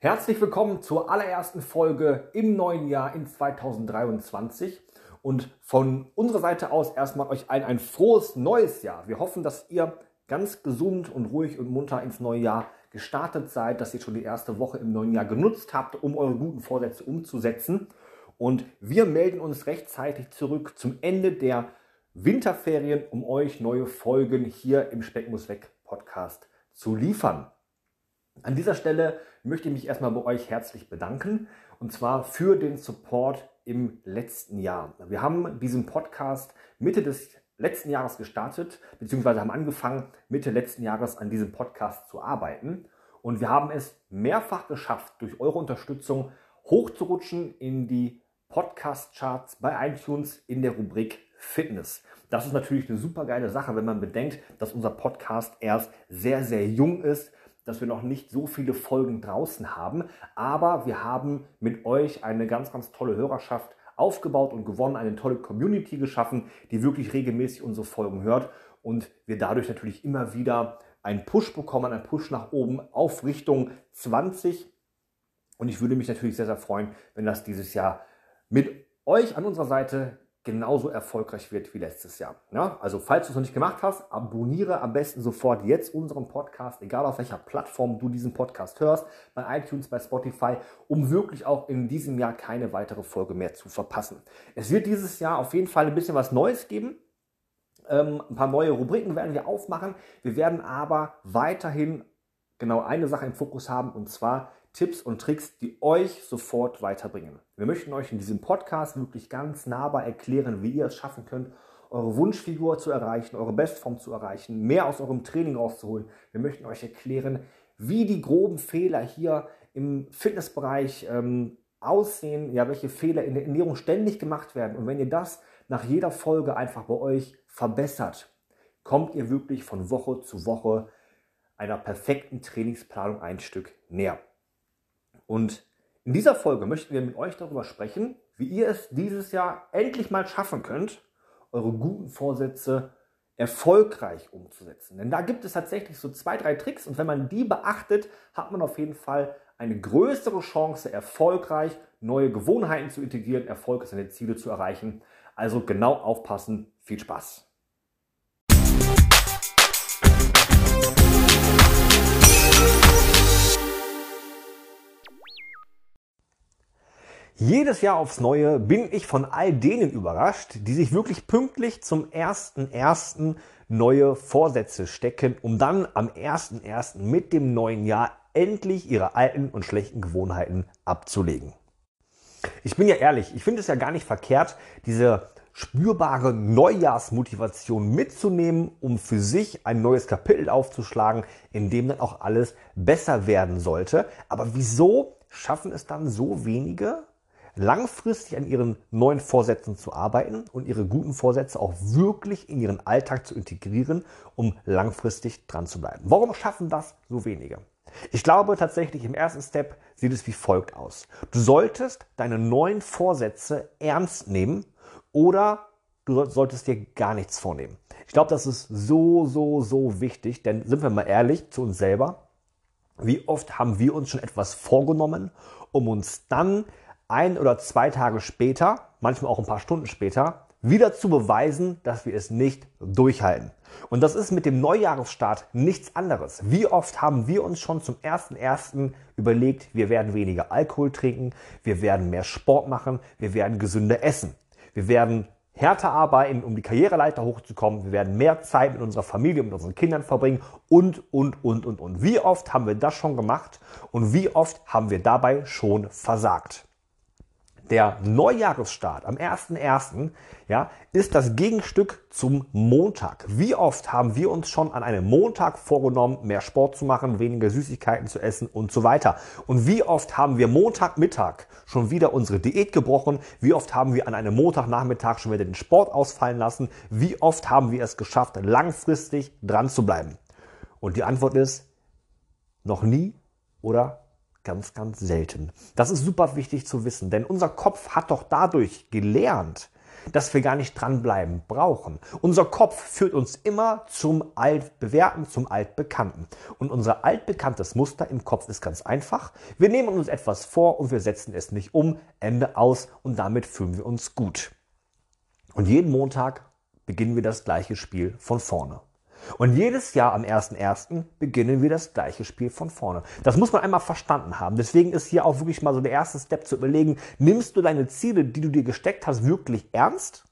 Herzlich willkommen zur allerersten Folge im neuen Jahr in 2023. Und von unserer Seite aus erstmal euch allen ein frohes neues Jahr. Wir hoffen, dass ihr ganz gesund und ruhig und munter ins neue Jahr gestartet seid, dass ihr schon die erste Woche im neuen Jahr genutzt habt, um eure guten Vorsätze umzusetzen. Und wir melden uns rechtzeitig zurück zum Ende der Winterferien, um euch neue Folgen hier im Speck muss weg Podcast zu liefern. An dieser Stelle möchte ich mich erstmal bei euch herzlich bedanken und zwar für den Support im letzten Jahr. Wir haben diesen Podcast Mitte des letzten Jahres gestartet, beziehungsweise haben angefangen, Mitte letzten Jahres an diesem Podcast zu arbeiten. Und wir haben es mehrfach geschafft, durch eure Unterstützung hochzurutschen in die Podcast-Charts bei iTunes in der Rubrik Fitness. Das ist natürlich eine super geile Sache, wenn man bedenkt, dass unser Podcast erst sehr, sehr jung ist, dass wir noch nicht so viele Folgen draußen haben. Aber wir haben mit euch eine ganz, ganz tolle Hörerschaft aufgebaut und gewonnen, eine tolle Community geschaffen, die wirklich regelmäßig unsere Folgen hört und wir dadurch natürlich immer wieder einen Push bekommen, einen Push nach oben auf Richtung 20. Und ich würde mich natürlich sehr, sehr freuen, wenn das dieses Jahr mit euch an unserer Seite genauso erfolgreich wird wie letztes Jahr. Ja, also falls du es noch nicht gemacht hast, abonniere am besten sofort jetzt unseren Podcast, egal auf welcher Plattform du diesen Podcast hörst, bei iTunes, bei Spotify, um wirklich auch in diesem Jahr keine weitere Folge mehr zu verpassen. Es wird dieses Jahr auf jeden Fall ein bisschen was Neues geben. Ähm, ein paar neue Rubriken werden wir aufmachen. Wir werden aber weiterhin genau eine Sache im Fokus haben und zwar Tipps und Tricks, die euch sofort weiterbringen. Wir möchten euch in diesem Podcast wirklich ganz nahbar erklären, wie ihr es schaffen könnt, eure Wunschfigur zu erreichen, eure Bestform zu erreichen, mehr aus eurem Training rauszuholen. Wir möchten euch erklären, wie die groben Fehler hier im Fitnessbereich ähm, aussehen, ja, welche Fehler in der Ernährung ständig gemacht werden. Und wenn ihr das nach jeder Folge einfach bei euch verbessert, kommt ihr wirklich von Woche zu Woche einer perfekten Trainingsplanung ein Stück näher. Und in dieser Folge möchten wir mit euch darüber sprechen, wie ihr es dieses Jahr endlich mal schaffen könnt, eure guten Vorsätze erfolgreich umzusetzen. Denn da gibt es tatsächlich so zwei, drei Tricks und wenn man die beachtet, hat man auf jeden Fall eine größere Chance, erfolgreich neue Gewohnheiten zu integrieren, erfolgreich seine Ziele zu erreichen. Also genau aufpassen. Viel Spaß! Jedes Jahr aufs Neue bin ich von all denen überrascht, die sich wirklich pünktlich zum 1.1. neue Vorsätze stecken, um dann am 1.1. mit dem neuen Jahr endlich ihre alten und schlechten Gewohnheiten abzulegen. Ich bin ja ehrlich, ich finde es ja gar nicht verkehrt, diese spürbare Neujahrsmotivation mitzunehmen, um für sich ein neues Kapitel aufzuschlagen, in dem dann auch alles besser werden sollte. Aber wieso schaffen es dann so wenige, langfristig an ihren neuen Vorsätzen zu arbeiten und ihre guten Vorsätze auch wirklich in ihren Alltag zu integrieren, um langfristig dran zu bleiben. Warum schaffen das so wenige? Ich glaube tatsächlich im ersten Step sieht es wie folgt aus. Du solltest deine neuen Vorsätze ernst nehmen oder du solltest dir gar nichts vornehmen. Ich glaube, das ist so, so, so wichtig, denn sind wir mal ehrlich zu uns selber, wie oft haben wir uns schon etwas vorgenommen, um uns dann ein oder zwei Tage später, manchmal auch ein paar Stunden später, wieder zu beweisen, dass wir es nicht durchhalten. Und das ist mit dem Neujahresstart nichts anderes. Wie oft haben wir uns schon zum ersten überlegt, wir werden weniger Alkohol trinken, wir werden mehr Sport machen, wir werden gesünder essen, wir werden härter arbeiten, um die Karriereleiter hochzukommen, wir werden mehr Zeit mit unserer Familie, mit unseren Kindern verbringen und, und, und, und, und. Wie oft haben wir das schon gemacht und wie oft haben wir dabei schon versagt? Der Neujahresstart am 1.1. Ja, ist das Gegenstück zum Montag. Wie oft haben wir uns schon an einem Montag vorgenommen, mehr Sport zu machen, weniger Süßigkeiten zu essen und so weiter? Und wie oft haben wir Montagmittag schon wieder unsere Diät gebrochen? Wie oft haben wir an einem Montagnachmittag schon wieder den Sport ausfallen lassen? Wie oft haben wir es geschafft, langfristig dran zu bleiben? Und die Antwort ist noch nie oder ganz, ganz selten. Das ist super wichtig zu wissen, denn unser Kopf hat doch dadurch gelernt, dass wir gar nicht dranbleiben brauchen. Unser Kopf führt uns immer zum Altbewährten, zum Altbekannten. Und unser altbekanntes Muster im Kopf ist ganz einfach. Wir nehmen uns etwas vor und wir setzen es nicht um, Ende aus und damit fühlen wir uns gut. Und jeden Montag beginnen wir das gleiche Spiel von vorne. Und jedes Jahr am 1.1. beginnen wir das gleiche Spiel von vorne. Das muss man einmal verstanden haben. Deswegen ist hier auch wirklich mal so der erste Step zu überlegen, nimmst du deine Ziele, die du dir gesteckt hast, wirklich ernst?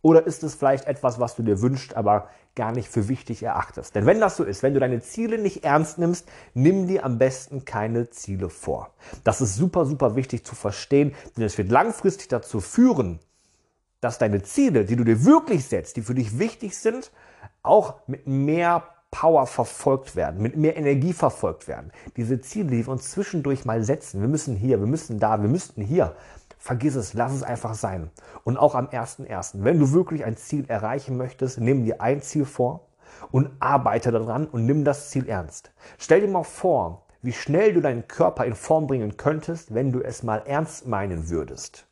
Oder ist es vielleicht etwas, was du dir wünschst, aber gar nicht für wichtig erachtest? Denn wenn das so ist, wenn du deine Ziele nicht ernst nimmst, nimm dir am besten keine Ziele vor. Das ist super, super wichtig zu verstehen, denn es wird langfristig dazu führen, dass deine Ziele, die du dir wirklich setzt, die für dich wichtig sind, auch mit mehr Power verfolgt werden, mit mehr Energie verfolgt werden. Diese Ziele, die wir uns zwischendurch mal setzen, wir müssen hier, wir müssen da, wir müssten hier, vergiss es, lass es einfach sein. Und auch am 1.1., wenn du wirklich ein Ziel erreichen möchtest, nimm dir ein Ziel vor und arbeite daran und nimm das Ziel ernst. Stell dir mal vor, wie schnell du deinen Körper in Form bringen könntest, wenn du es mal ernst meinen würdest.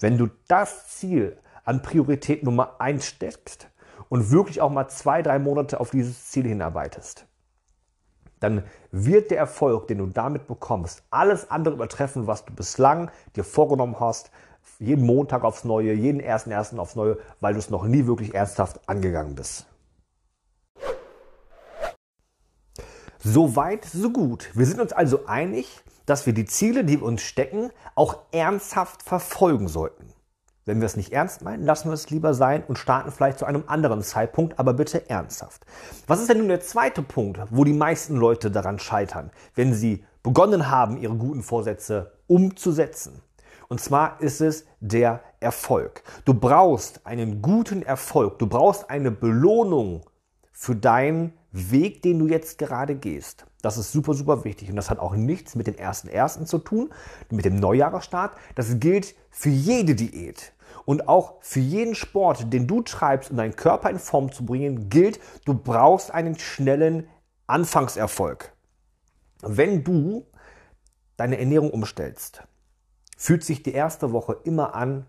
Wenn du das Ziel an Priorität Nummer 1 steckst, und wirklich auch mal zwei, drei Monate auf dieses Ziel hinarbeitest, dann wird der Erfolg, den du damit bekommst, alles andere übertreffen, was du bislang dir vorgenommen hast, jeden Montag aufs Neue, jeden ersten ersten aufs Neue, weil du es noch nie wirklich ernsthaft angegangen bist. So weit, so gut. Wir sind uns also einig, dass wir die Ziele, die wir uns stecken, auch ernsthaft verfolgen sollten. Wenn wir es nicht ernst meinen, lassen wir es lieber sein und starten vielleicht zu einem anderen Zeitpunkt, aber bitte ernsthaft. Was ist denn nun der zweite Punkt, wo die meisten Leute daran scheitern, wenn sie begonnen haben, ihre guten Vorsätze umzusetzen? Und zwar ist es der Erfolg. Du brauchst einen guten Erfolg. Du brauchst eine Belohnung für deinen Weg, den du jetzt gerade gehst. Das ist super, super wichtig. Und das hat auch nichts mit dem ersten ersten zu tun, mit dem Neujahresstart. Das gilt für jede Diät. Und auch für jeden Sport, den du treibst, um deinen Körper in Form zu bringen, gilt, du brauchst einen schnellen Anfangserfolg. Wenn du deine Ernährung umstellst, fühlt sich die erste Woche immer an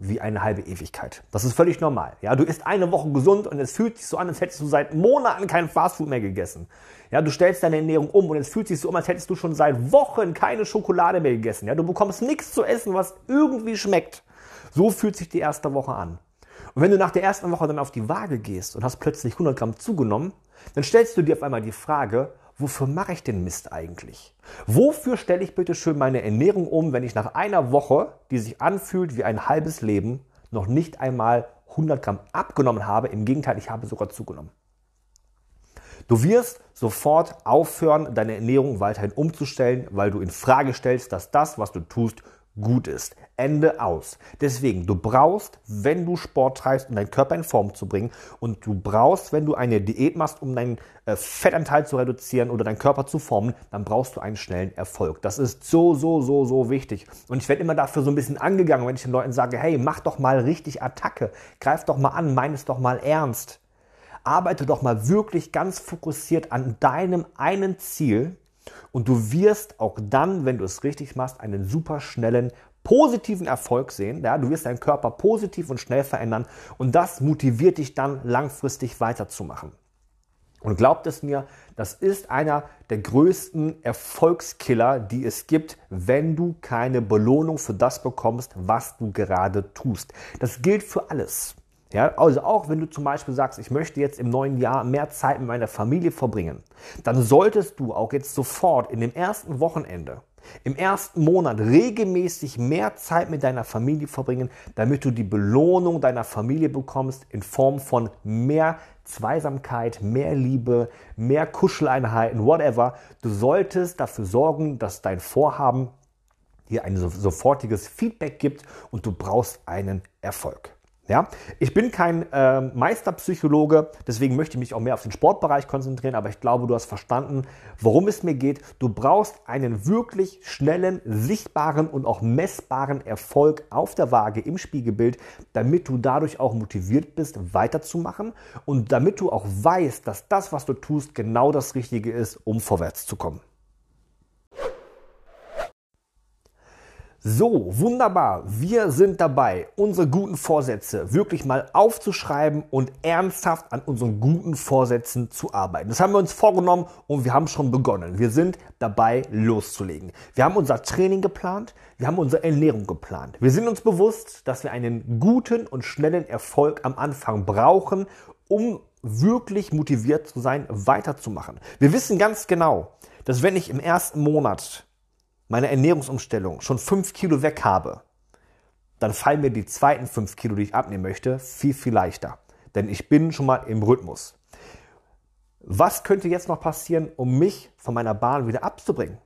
wie eine halbe Ewigkeit. Das ist völlig normal. Ja, du isst eine Woche gesund und es fühlt sich so an, als hättest du seit Monaten kein Fastfood mehr gegessen. Ja, du stellst deine Ernährung um und es fühlt sich so an, als hättest du schon seit Wochen keine Schokolade mehr gegessen. Ja, du bekommst nichts zu essen, was irgendwie schmeckt. So fühlt sich die erste Woche an. Und wenn du nach der ersten Woche dann auf die Waage gehst und hast plötzlich 100 Gramm zugenommen, dann stellst du dir auf einmal die Frage, wofür mache ich den Mist eigentlich? Wofür stelle ich bitte schön meine Ernährung um, wenn ich nach einer Woche, die sich anfühlt wie ein halbes Leben, noch nicht einmal 100 Gramm abgenommen habe? Im Gegenteil, ich habe sogar zugenommen. Du wirst sofort aufhören, deine Ernährung weiterhin umzustellen, weil du in Frage stellst, dass das, was du tust, gut ist. Ende aus. Deswegen, du brauchst, wenn du Sport treibst, um deinen Körper in Form zu bringen und du brauchst, wenn du eine Diät machst, um deinen äh, Fettanteil zu reduzieren oder deinen Körper zu formen, dann brauchst du einen schnellen Erfolg. Das ist so, so, so, so wichtig. Und ich werde immer dafür so ein bisschen angegangen, wenn ich den Leuten sage, hey, mach doch mal richtig Attacke, greif doch mal an, mein es doch mal ernst. Arbeite doch mal wirklich ganz fokussiert an deinem einen Ziel und du wirst auch dann, wenn du es richtig machst, einen super schnellen, positiven Erfolg sehen. Ja, du wirst deinen Körper positiv und schnell verändern und das motiviert dich dann langfristig weiterzumachen. Und glaubt es mir, das ist einer der größten Erfolgskiller, die es gibt, wenn du keine Belohnung für das bekommst, was du gerade tust. Das gilt für alles. Ja, also auch wenn du zum Beispiel sagst, ich möchte jetzt im neuen Jahr mehr Zeit mit meiner Familie verbringen, dann solltest du auch jetzt sofort in dem ersten Wochenende, im ersten Monat regelmäßig mehr Zeit mit deiner Familie verbringen, damit du die Belohnung deiner Familie bekommst in Form von mehr Zweisamkeit, mehr Liebe, mehr Kuscheleinheiten, whatever. Du solltest dafür sorgen, dass dein Vorhaben dir ein sofortiges Feedback gibt und du brauchst einen Erfolg. Ja, ich bin kein äh, Meisterpsychologe, deswegen möchte ich mich auch mehr auf den Sportbereich konzentrieren, aber ich glaube, du hast verstanden, worum es mir geht. Du brauchst einen wirklich schnellen, sichtbaren und auch messbaren Erfolg auf der Waage im Spiegelbild, damit du dadurch auch motiviert bist, weiterzumachen und damit du auch weißt, dass das, was du tust, genau das Richtige ist, um vorwärts zu kommen. So, wunderbar. Wir sind dabei, unsere guten Vorsätze wirklich mal aufzuschreiben und ernsthaft an unseren guten Vorsätzen zu arbeiten. Das haben wir uns vorgenommen und wir haben schon begonnen. Wir sind dabei, loszulegen. Wir haben unser Training geplant, wir haben unsere Ernährung geplant. Wir sind uns bewusst, dass wir einen guten und schnellen Erfolg am Anfang brauchen, um wirklich motiviert zu sein, weiterzumachen. Wir wissen ganz genau, dass wenn ich im ersten Monat meine Ernährungsumstellung schon fünf Kilo weg habe, dann fallen mir die zweiten fünf Kilo, die ich abnehmen möchte, viel, viel leichter. Denn ich bin schon mal im Rhythmus. Was könnte jetzt noch passieren, um mich von meiner Bahn wieder abzubringen?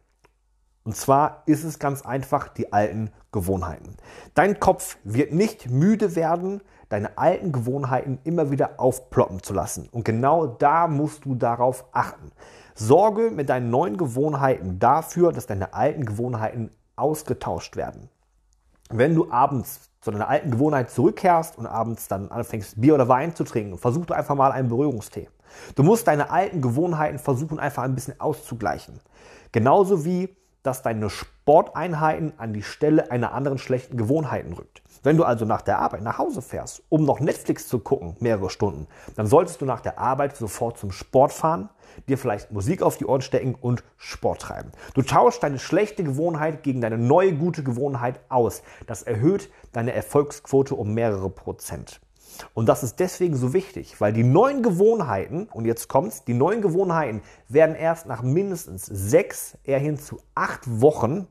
Und zwar ist es ganz einfach die alten Gewohnheiten. Dein Kopf wird nicht müde werden, deine alten Gewohnheiten immer wieder aufploppen zu lassen. Und genau da musst du darauf achten. Sorge mit deinen neuen Gewohnheiten dafür, dass deine alten Gewohnheiten ausgetauscht werden. Wenn du abends zu deiner alten Gewohnheit zurückkehrst und abends dann anfängst, Bier oder Wein zu trinken, versuch doch einfach mal einen Beruhigungstee. Du musst deine alten Gewohnheiten versuchen, einfach ein bisschen auszugleichen. Genauso wie, dass deine Sporteinheiten an die Stelle einer anderen schlechten Gewohnheiten rückt. Wenn du also nach der Arbeit nach Hause fährst, um noch Netflix zu gucken, mehrere Stunden, dann solltest du nach der Arbeit sofort zum Sport fahren, dir vielleicht Musik auf die Ohren stecken und Sport treiben. Du tauschst deine schlechte Gewohnheit gegen deine neue gute Gewohnheit aus. Das erhöht deine Erfolgsquote um mehrere Prozent. Und das ist deswegen so wichtig, weil die neuen Gewohnheiten, und jetzt kommt's, die neuen Gewohnheiten werden erst nach mindestens sechs, eher hin zu acht Wochen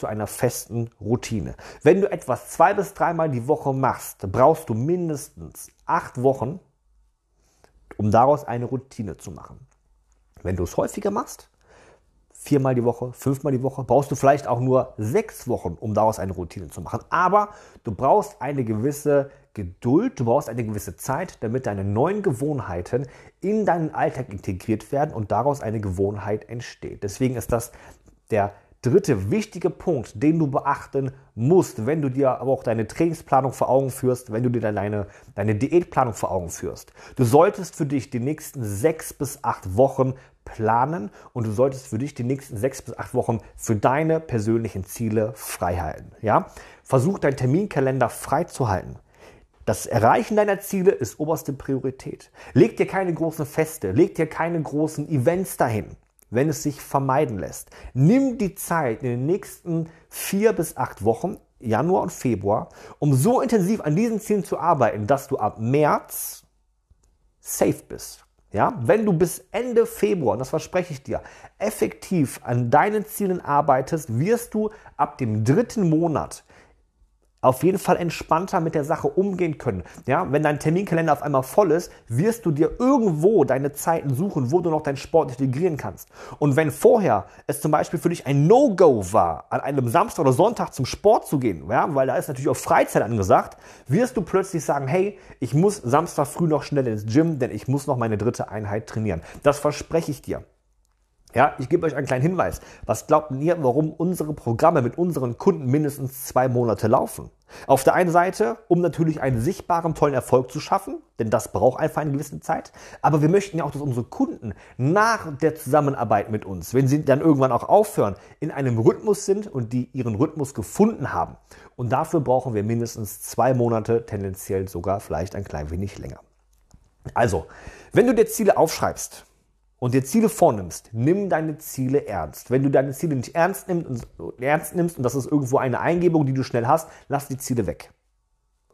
zu einer festen Routine. Wenn du etwas zwei bis dreimal die Woche machst, brauchst du mindestens acht Wochen, um daraus eine Routine zu machen. Wenn du es häufiger machst, viermal die Woche, fünfmal die Woche, brauchst du vielleicht auch nur sechs Wochen, um daraus eine Routine zu machen. Aber du brauchst eine gewisse Geduld, du brauchst eine gewisse Zeit, damit deine neuen Gewohnheiten in deinen Alltag integriert werden und daraus eine Gewohnheit entsteht. Deswegen ist das der dritte wichtige Punkt, den du beachten musst, wenn du dir aber auch deine Trainingsplanung vor Augen führst, wenn du dir deine, deine Diätplanung vor Augen führst. Du solltest für dich die nächsten sechs bis acht Wochen planen und du solltest für dich die nächsten sechs bis acht Wochen für deine persönlichen Ziele frei halten. Ja? Versuch deinen Terminkalender frei zu halten. Das Erreichen deiner Ziele ist oberste Priorität. Leg dir keine großen Feste, leg dir keine großen Events dahin wenn es sich vermeiden lässt. Nimm die Zeit in den nächsten vier bis acht Wochen, Januar und Februar, um so intensiv an diesen Zielen zu arbeiten, dass du ab März safe bist. Ja, wenn du bis Ende Februar, das verspreche ich dir, effektiv an deinen Zielen arbeitest, wirst du ab dem dritten Monat auf jeden Fall entspannter mit der Sache umgehen können. Ja, wenn dein Terminkalender auf einmal voll ist, wirst du dir irgendwo deine Zeiten suchen, wo du noch deinen Sport integrieren kannst. Und wenn vorher es zum Beispiel für dich ein No-Go war, an einem Samstag oder Sonntag zum Sport zu gehen, ja, weil da ist natürlich auch Freizeit angesagt, wirst du plötzlich sagen, hey, ich muss Samstag früh noch schnell ins Gym, denn ich muss noch meine dritte Einheit trainieren. Das verspreche ich dir. Ja, ich gebe euch einen kleinen Hinweis. Was glaubt ihr, warum unsere Programme mit unseren Kunden mindestens zwei Monate laufen? Auf der einen Seite, um natürlich einen sichtbaren, tollen Erfolg zu schaffen, denn das braucht einfach eine gewisse Zeit. Aber wir möchten ja auch, dass unsere Kunden nach der Zusammenarbeit mit uns, wenn sie dann irgendwann auch aufhören, in einem Rhythmus sind und die ihren Rhythmus gefunden haben. Und dafür brauchen wir mindestens zwei Monate, tendenziell sogar vielleicht ein klein wenig länger. Also, wenn du dir Ziele aufschreibst, und dir Ziele vornimmst, nimm deine Ziele ernst. Wenn du deine Ziele nicht ernst nimmst, und, ernst nimmst und das ist irgendwo eine Eingebung, die du schnell hast, lass die Ziele weg.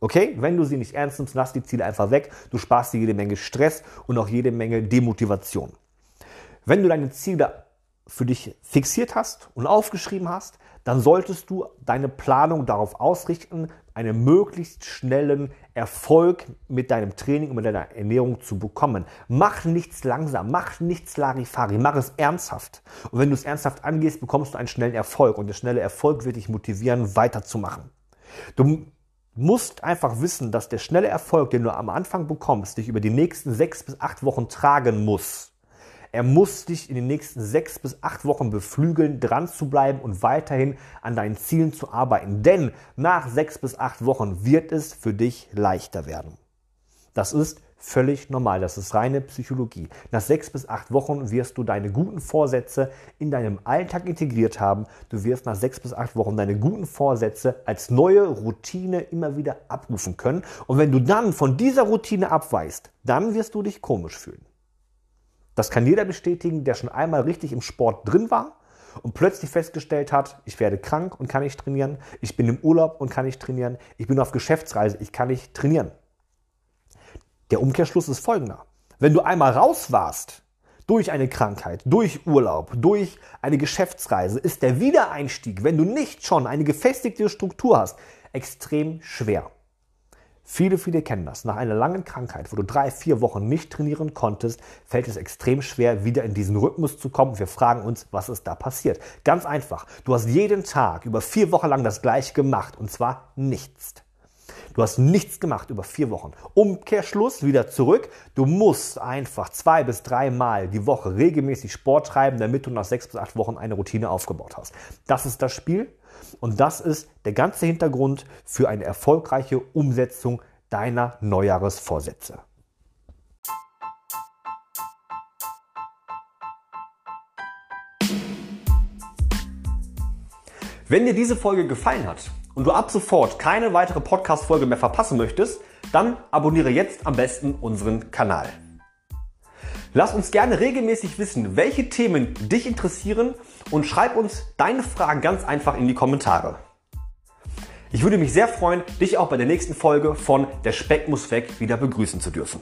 Okay? Wenn du sie nicht ernst nimmst, lass die Ziele einfach weg. Du sparst dir jede Menge Stress und auch jede Menge Demotivation. Wenn du deine Ziele für dich fixiert hast und aufgeschrieben hast, dann solltest du deine Planung darauf ausrichten, einen möglichst schnellen Erfolg mit deinem Training und mit deiner Ernährung zu bekommen. Mach nichts langsam, mach nichts Larifari, mach es ernsthaft. Und wenn du es ernsthaft angehst, bekommst du einen schnellen Erfolg und der schnelle Erfolg wird dich motivieren, weiterzumachen. Du musst einfach wissen, dass der schnelle Erfolg, den du am Anfang bekommst, dich über die nächsten sechs bis acht Wochen tragen muss. Er muss dich in den nächsten sechs bis acht Wochen beflügeln, dran zu bleiben und weiterhin an deinen Zielen zu arbeiten. Denn nach sechs bis acht Wochen wird es für dich leichter werden. Das ist völlig normal. Das ist reine Psychologie. Nach sechs bis acht Wochen wirst du deine guten Vorsätze in deinem Alltag integriert haben. Du wirst nach sechs bis acht Wochen deine guten Vorsätze als neue Routine immer wieder abrufen können. Und wenn du dann von dieser Routine abweichst, dann wirst du dich komisch fühlen. Das kann jeder bestätigen, der schon einmal richtig im Sport drin war und plötzlich festgestellt hat, ich werde krank und kann nicht trainieren, ich bin im Urlaub und kann nicht trainieren, ich bin auf Geschäftsreise, ich kann nicht trainieren. Der Umkehrschluss ist folgender. Wenn du einmal raus warst, durch eine Krankheit, durch Urlaub, durch eine Geschäftsreise, ist der Wiedereinstieg, wenn du nicht schon eine gefestigte Struktur hast, extrem schwer. Viele, viele kennen das. Nach einer langen Krankheit, wo du drei, vier Wochen nicht trainieren konntest, fällt es extrem schwer, wieder in diesen Rhythmus zu kommen. Wir fragen uns, was ist da passiert? Ganz einfach. Du hast jeden Tag über vier Wochen lang das gleiche gemacht und zwar nichts. Du hast nichts gemacht über vier Wochen. Umkehrschluss, wieder zurück. Du musst einfach zwei bis drei Mal die Woche regelmäßig Sport treiben, damit du nach sechs bis acht Wochen eine Routine aufgebaut hast. Das ist das Spiel. Und das ist der ganze Hintergrund für eine erfolgreiche Umsetzung deiner Neujahresvorsätze. Wenn dir diese Folge gefallen hat und du ab sofort keine weitere Podcast-Folge mehr verpassen möchtest, dann abonniere jetzt am besten unseren Kanal. Lass uns gerne regelmäßig wissen, welche Themen dich interessieren und schreib uns deine Fragen ganz einfach in die Kommentare. Ich würde mich sehr freuen, dich auch bei der nächsten Folge von Der Speck muss weg wieder begrüßen zu dürfen.